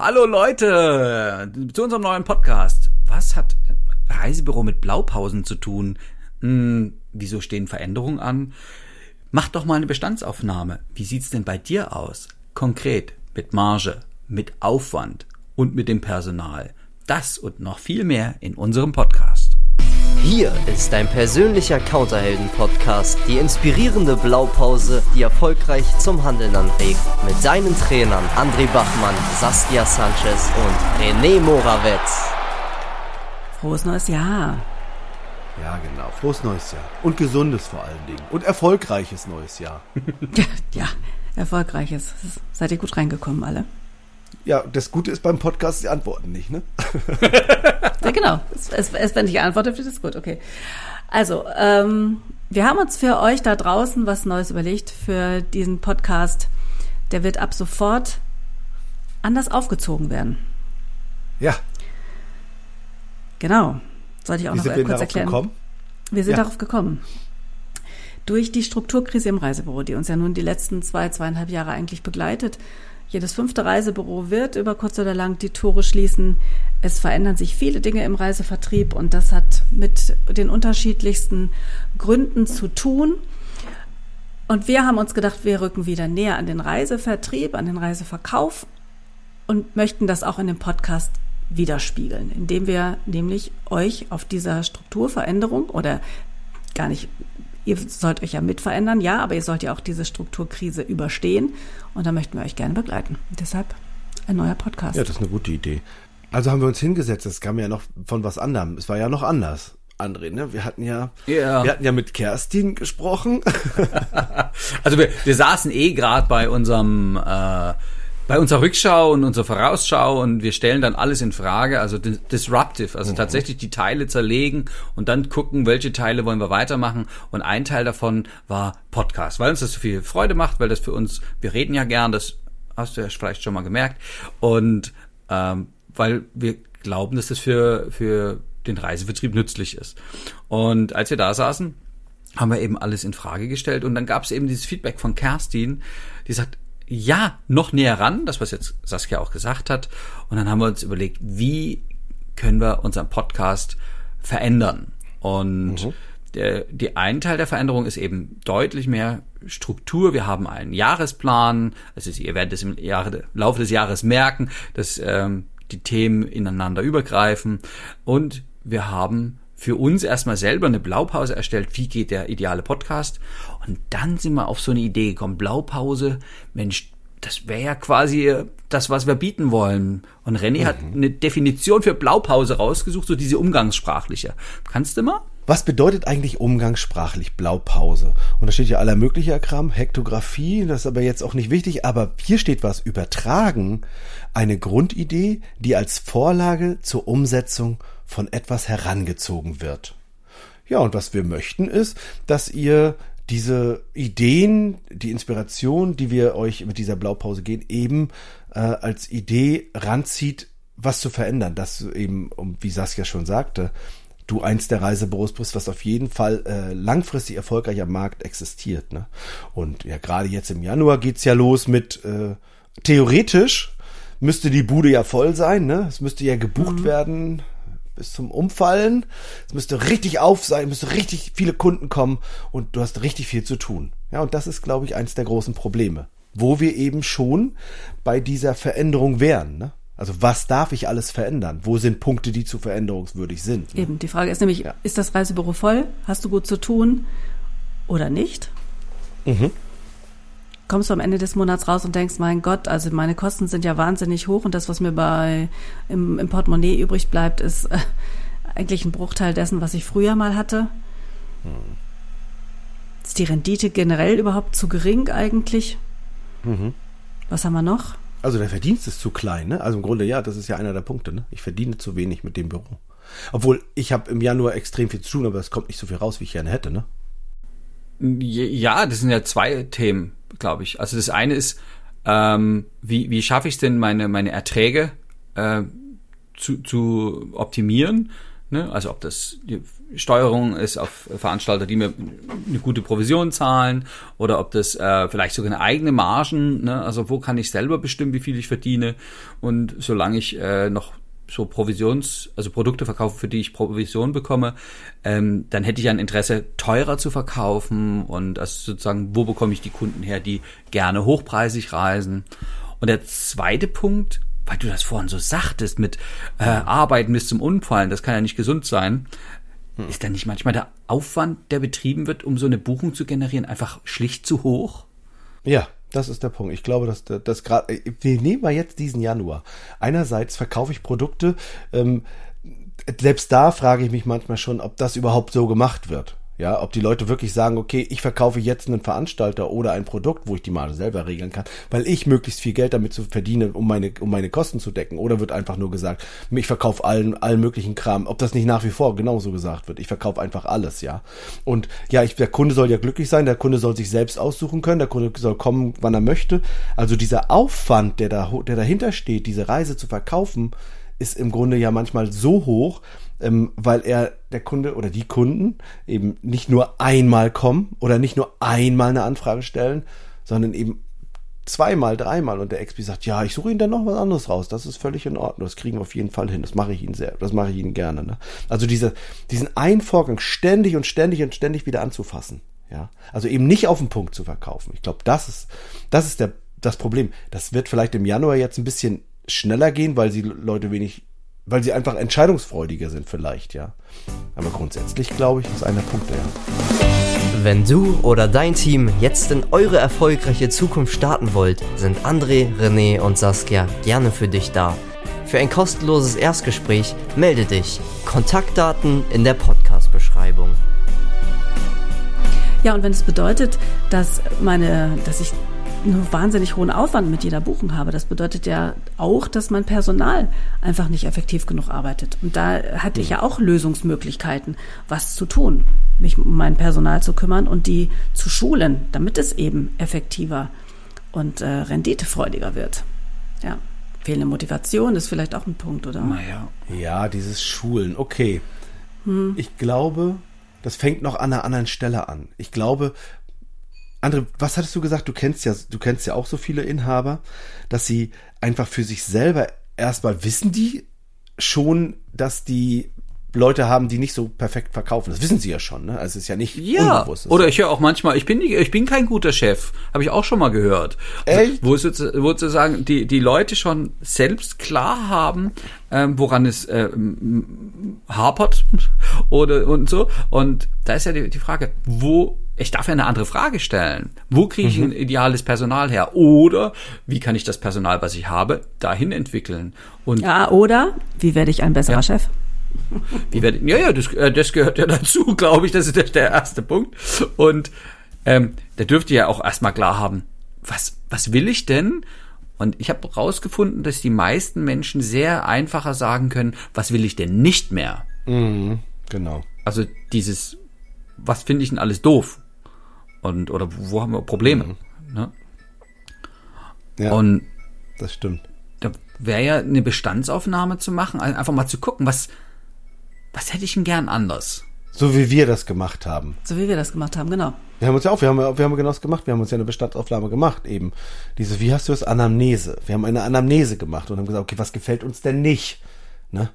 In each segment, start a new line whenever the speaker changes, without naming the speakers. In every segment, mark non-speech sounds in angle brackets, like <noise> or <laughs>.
Hallo Leute, zu unserem neuen Podcast. Was hat Reisebüro mit Blaupausen zu tun? Hm, wieso stehen Veränderungen an? Mach doch mal eine Bestandsaufnahme. Wie sieht's denn bei dir aus? Konkret, mit Marge, mit Aufwand und mit dem Personal. Das und noch viel mehr in unserem Podcast.
Hier ist dein persönlicher Counterhelden-Podcast, die inspirierende Blaupause, die erfolgreich zum Handeln anregt. Mit deinen Trainern André Bachmann, Saskia Sanchez und René Morawetz.
Frohes neues Jahr.
Ja, genau. Frohes neues Jahr. Und gesundes vor allen Dingen. Und erfolgreiches neues Jahr. <laughs>
ja, ja, erfolgreiches. Seid ihr gut reingekommen, alle?
Ja, das Gute ist beim Podcast, die antworten nicht, ne? <laughs>
ja, genau. Es, es, es, wenn ich antworte, wird es gut, okay. Also, ähm, wir haben uns für euch da draußen was Neues überlegt für diesen Podcast. Der wird ab sofort anders aufgezogen werden.
Ja.
Genau. Sollte ich auch
Wie
noch
sind wir
kurz
darauf
erklären.
Gekommen?
Wir sind
Ja.
darauf gekommen. Durch die Strukturkrise im Reisebüro, die uns ja nun die letzten zwei, zweieinhalb Jahre eigentlich begleitet. Jedes fünfte Reisebüro wird über kurz oder lang die Tore schließen. Es verändern sich viele Dinge im Reisevertrieb und das hat mit den unterschiedlichsten Gründen zu tun. Und wir haben uns gedacht, wir rücken wieder näher an den Reisevertrieb, an den Reiseverkauf und möchten das auch in dem Podcast widerspiegeln, indem wir nämlich euch auf dieser Strukturveränderung oder gar nicht, ihr sollt euch ja mit verändern, ja, aber ihr sollt ja auch diese Strukturkrise überstehen und da möchten wir euch gerne begleiten. Deshalb ein neuer Podcast.
Ja, das ist eine gute Idee. Also haben wir uns hingesetzt, das kam ja noch von was anderem. Es war ja noch anders. André, ne? Wir hatten ja,
Ja.
wir hatten ja mit Kerstin gesprochen. <laughs>
Also wir, wir saßen eh gerade bei unserem äh, bei unserer Rückschau und unserer Vorausschau und wir stellen dann alles in Frage, also dis- disruptive, also tatsächlich die Teile zerlegen und dann gucken, welche Teile wollen wir weitermachen. Und ein Teil davon war Podcast, weil uns das so viel Freude macht, weil das für uns, wir reden ja gern, das hast du ja vielleicht schon mal gemerkt. Und ähm, weil wir glauben, dass das für für den Reisevertrieb nützlich ist. Und als wir da saßen, haben wir eben alles in Frage gestellt und dann gab es eben dieses Feedback von Kerstin, die sagt, ja, noch näher ran, das was jetzt Saskia auch gesagt hat. Und dann haben wir uns überlegt, wie können wir unseren Podcast verändern? Und der, die ein Teil der Veränderung ist eben deutlich mehr Struktur. Wir haben einen Jahresplan. Also ihr werdet es im Jahre, Laufe des Jahres merken, dass ähm, die Themen ineinander übergreifen. Und wir haben für uns erstmal selber eine Blaupause erstellt, wie geht der ideale Podcast. Und dann sind wir auf so eine Idee gekommen, Blaupause, Mensch, das wäre ja quasi das, was wir bieten wollen. Und René hat eine Definition für Blaupause rausgesucht, so diese umgangssprachliche. Kannst du mal?
Was bedeutet eigentlich umgangssprachlich Blaupause? Und da steht ja aller möglicher Kram, Hektographie, das ist aber jetzt auch nicht wichtig, aber hier steht was übertragen, eine Grundidee, die als Vorlage zur Umsetzung von etwas herangezogen wird. Ja, und was wir möchten ist, dass ihr diese Ideen, die Inspiration, die wir euch mit dieser Blaupause geben, eben äh, als Idee ranzieht, was zu verändern. Das eben, um, wie Saskia schon sagte, du eins der Reisebüros bist, was auf jeden Fall äh, langfristig erfolgreich am Markt existiert. Ne? Und ja, gerade jetzt im Januar geht's ja los mit äh, theoretisch müsste die Bude ja voll sein, ne? Es müsste ja gebucht werden bis zum Umfallen. Es müsste richtig auf sein, müsste richtig viele Kunden kommen und du hast richtig viel zu tun. Ja, und das ist, glaube ich, eins der großen Probleme, wo wir eben schon bei dieser Veränderung wären. Ne? Also was darf ich alles verändern? Wo sind Punkte, die zu veränderungswürdig sind? Ne?
Eben, die Frage ist nämlich, ist das Reisebüro voll? Hast du gut zu tun oder nicht? Kommst du am Ende des Monats raus und denkst, mein Gott, also meine Kosten sind ja wahnsinnig hoch und das, was mir bei im, im Portemonnaie übrig bleibt, ist äh, eigentlich ein Bruchteil dessen, was ich früher mal hatte. Ist die Rendite generell überhaupt zu gering eigentlich? Was haben wir noch?
Also der Verdienst ist zu klein, ne? Also im Grunde ja, das ist ja einer der Punkte, ne? Ich verdiene zu wenig mit dem Büro. Obwohl ich habe im Januar extrem viel zu tun, aber es kommt nicht so viel raus, wie ich gerne hätte, ne?
Ja, das sind ja zwei Themen, glaube ich. Also das eine ist, ähm, wie, wie schaffe ich es denn, meine, meine Erträge äh, zu, zu optimieren? Ne? Also ob das die Steuerung ist auf Veranstalter, die mir eine gute Provision zahlen, oder ob das äh, vielleicht sogar eine eigene Margen, ne? also wo kann ich selber bestimmen, wie viel ich verdiene. Und solange ich äh, noch so Provisions, also Produkte verkaufe, für die ich Provision bekomme, ähm, dann hätte ich ein Interesse, teurer zu verkaufen und also sozusagen, wo bekomme ich die Kunden her, die gerne hochpreisig reisen. Und der zweite Punkt, weil du das vorhin so sagtest, mit äh, Arbeiten bis zum Unfallen, das kann ja nicht gesund sein. Hm. Ist dann nicht manchmal der Aufwand, der betrieben wird, um so eine Buchung zu generieren, einfach schlicht zu hoch?
Ja, das ist der Punkt. Ich glaube, dass das gerade. Wir nehmen mal jetzt diesen Januar. Einerseits verkaufe ich Produkte. Ähm, selbst da frage ich mich manchmal schon, ob das überhaupt so gemacht wird. Ja, ob die Leute wirklich sagen, okay, ich verkaufe jetzt einen Veranstalter oder ein Produkt, wo ich die Marge selber regeln kann, weil ich möglichst viel Geld damit zu verdienen, um meine, um meine Kosten zu decken. Oder wird einfach nur gesagt, ich verkaufe allen, allen möglichen Kram, ob das nicht nach wie vor genauso gesagt wird. Ich verkaufe einfach alles, ja. Und ja, ich, der Kunde soll ja glücklich sein, der Kunde soll sich selbst aussuchen können, der Kunde soll kommen, wann er möchte. Also dieser Aufwand, der da, der dahinter steht, diese Reise zu verkaufen, ist im Grunde ja manchmal so hoch, ähm, weil er der Kunde oder die Kunden eben nicht nur einmal kommen oder nicht nur einmal eine Anfrage stellen, sondern eben zweimal, dreimal und der XP sagt, ja, ich suche Ihnen dann noch was anderes raus. Das ist völlig in Ordnung. Das kriegen wir auf jeden Fall hin. Das mache ich Ihnen sehr, das mache ich Ihnen gerne. Ne? Also diese, diesen einen Vorgang ständig und ständig und ständig wieder anzufassen. Ja, also eben nicht auf den Punkt zu verkaufen. Ich glaube, das ist, das ist der, das Problem. Das wird vielleicht im Januar jetzt ein bisschen schneller gehen, weil sie Leute wenig weil sie einfach entscheidungsfreudiger sind vielleicht, ja. Aber grundsätzlich glaube ich, ist einer Punkt, ja.
Wenn du oder dein Team jetzt in eure erfolgreiche Zukunft starten wollt, sind André, René und Saskia gerne für dich da. Für ein kostenloses Erstgespräch melde dich. Kontaktdaten in der Podcast-Beschreibung.
Ja, und wenn es bedeutet, dass meine, dass ich einen wahnsinnig hohen Aufwand mit jeder Buchung habe. Das bedeutet ja auch, dass mein Personal einfach nicht effektiv genug arbeitet. Und da hatte ich ja auch Lösungsmöglichkeiten, was zu tun, mich um mein Personal zu kümmern und die zu schulen, damit es eben effektiver und äh, renditefreudiger wird. Ja. Fehlende Motivation ist vielleicht auch ein Punkt, oder?
Naja. Ja, dieses Schulen, okay. Hm. Ich glaube, das fängt noch an einer anderen Stelle an. Ich glaube, Andre, was hattest du gesagt? Du kennst ja, du kennst ja auch so viele Inhaber, dass sie einfach für sich selber erstmal wissen die schon, dass die Leute haben, die nicht so perfekt verkaufen. Das wissen sie ja schon, ne? Also es ist ja nicht
ja. unbewusst. Oder ich höre auch manchmal, ich bin ich bin kein guter Chef, habe ich auch schon mal gehört.
Echt?
Wo, wo sozusagen die die Leute schon selbst klar haben, ähm, woran es äh, hapert <laughs> oder und so. Und da ist ja die, die Frage, wo ich darf ja eine andere Frage stellen. Wo kriege ich mhm. ein ideales Personal her? Oder wie kann ich das Personal, was ich habe, dahin entwickeln?
Und ja, oder wie werde ich ein besserer ja. Chef? <laughs>
Wie werde ja, ja, das, äh, das gehört ja <laughs> dazu, glaube ich. Das ist der, der erste Punkt. Und ähm, da dürft ihr ja auch erstmal klar haben, was, was will ich denn? Und ich habe rausgefunden, dass die meisten Menschen sehr einfacher sagen können, was will ich denn nicht mehr?
Mhm, genau.
Also dieses, was finde ich denn alles doof? Und, oder wo haben wir Probleme? Mhm. Ne?
Ja, und das stimmt.
Da wäre ja eine Bestandsaufnahme zu machen, einfach mal zu gucken, was, was hätte ich denn gern anders?
So wie wir das gemacht haben.
So wie wir das gemacht haben, genau.
Wir haben uns ja auch, wir haben, wir haben genau das gemacht. Wir haben uns ja eine Bestandsaufnahme gemacht, eben. Diese, wie hast du das? Anamnese. Wir haben eine Anamnese gemacht und haben gesagt, okay, was gefällt uns denn nicht? Ne?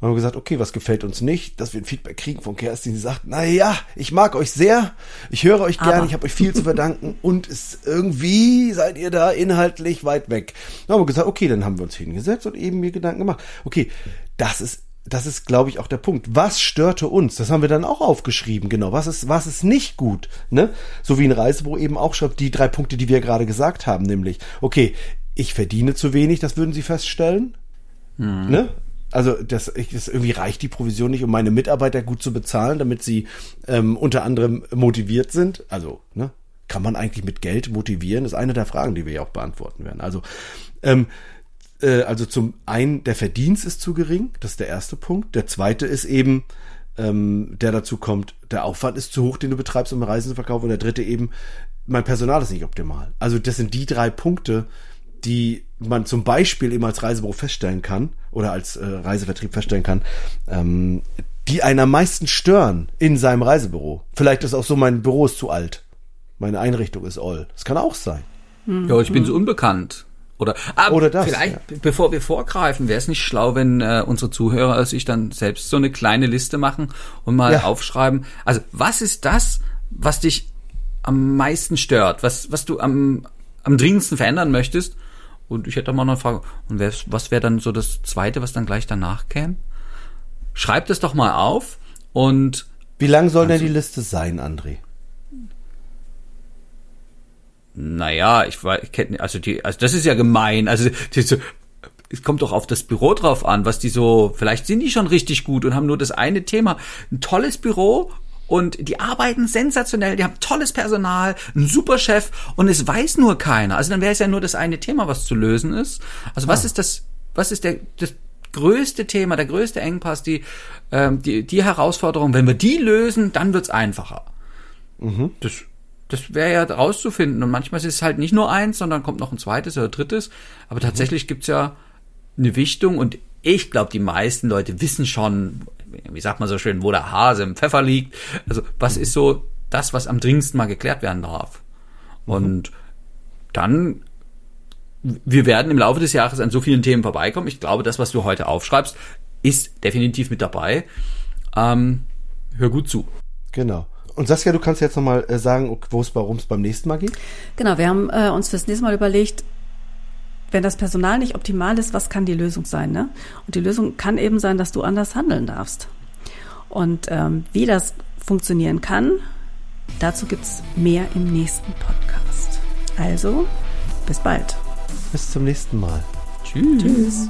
Und haben gesagt, okay, was gefällt uns nicht, dass wir ein Feedback kriegen von Kerstin, die sagt, na ja, ich mag euch sehr, ich höre euch gerne, ich habe euch viel zu verdanken <laughs> und es irgendwie seid ihr da inhaltlich weit weg. Dann haben wir gesagt, okay, dann haben wir uns hingesetzt und eben mir Gedanken gemacht. Okay, das ist das ist, glaube ich, auch der Punkt. Was störte uns? Das haben wir dann auch aufgeschrieben, genau. Was ist, was ist nicht gut? Ne? So wie ein Reisebüro eben auch schreibt, die drei Punkte, die wir gerade gesagt haben, nämlich, okay, ich verdiene zu wenig, das würden Sie feststellen. Mhm. Ne? Also das, das irgendwie reicht die Provision nicht, um meine Mitarbeiter gut zu bezahlen, damit sie ähm, unter anderem motiviert sind. Also ne, kann man eigentlich mit Geld motivieren? Das ist eine der Fragen, die wir ja auch beantworten werden. Also ähm, äh, also zum einen der Verdienst ist zu gering, das ist der erste Punkt. Der zweite ist eben ähm, der dazu kommt, der Aufwand ist zu hoch, den du betreibst, um Reisen zu verkaufen. Und der dritte eben, mein Personal ist nicht optimal. Also das sind die drei Punkte, die man zum Beispiel eben als Reisebüro feststellen kann oder als äh, Reisevertrieb feststellen kann, ähm, die einen am meisten stören in seinem Reisebüro. Vielleicht ist auch so, mein Büro ist zu alt. Meine Einrichtung ist all. Das kann auch sein.
Ja, ich bin so unbekannt. Oder, ah,
Oder das,
vielleicht,
ja.
bevor wir vorgreifen, wäre es nicht schlau, wenn äh, unsere Zuhörer sich dann selbst so eine kleine Liste machen und mal
Ja.
aufschreiben. Also, was ist das, was dich am meisten stört? Was, was du am, am dringendsten verändern möchtest? Und ich hätte mal noch eine Frage. Und was wäre dann so das Zweite, was dann gleich danach käme? Schreib das doch mal auf und
Wie lang soll denn die Liste sein, André?
Naja, ich weiß, ich kenn, also die, also das ist ja gemein. Also die, so, es kommt doch auf das Büro drauf an, was die so, vielleicht sind die schon richtig gut und haben nur das eine Thema. Ein tolles Büro und die arbeiten sensationell, die haben tolles Personal, einen super Chef und es weiß nur keiner. Also dann wäre es ja nur das eine Thema, was zu lösen ist. Also was ist das, was ist der, das größte Thema, der größte Engpass, die, ähm, die, die Herausforderung, wenn wir die lösen, dann wird's einfacher. Das, das wäre ja rauszufinden. Und manchmal ist es halt nicht nur eins, sondern kommt noch ein zweites oder drittes. Aber tatsächlich gibt's ja eine Wichtung und ich glaube, die meisten Leute wissen schon, wie sagt man so schön, wo der Hase im Pfeffer liegt. Also was ist so das, was am dringendsten mal geklärt werden darf. Und dann, wir werden im Laufe des Jahres an so vielen Themen vorbeikommen. Ich glaube, das, was du heute aufschreibst, ist definitiv mit dabei. Ähm, hör gut zu.
Genau. Und Saskia, du kannst jetzt nochmal äh, sagen, wo es worum es beim nächsten Mal geht?
Genau, wir haben äh, uns fürs nächste Mal überlegt, wenn das Personal nicht optimal ist, was kann die Lösung sein? Ne? Und die Lösung kann eben sein, dass du anders handeln darfst. Und ähm, wie das funktionieren kann, dazu gibt's mehr im nächsten Podcast. Also, bis bald.
Bis zum nächsten Mal.
Tschüss.
Tschüss.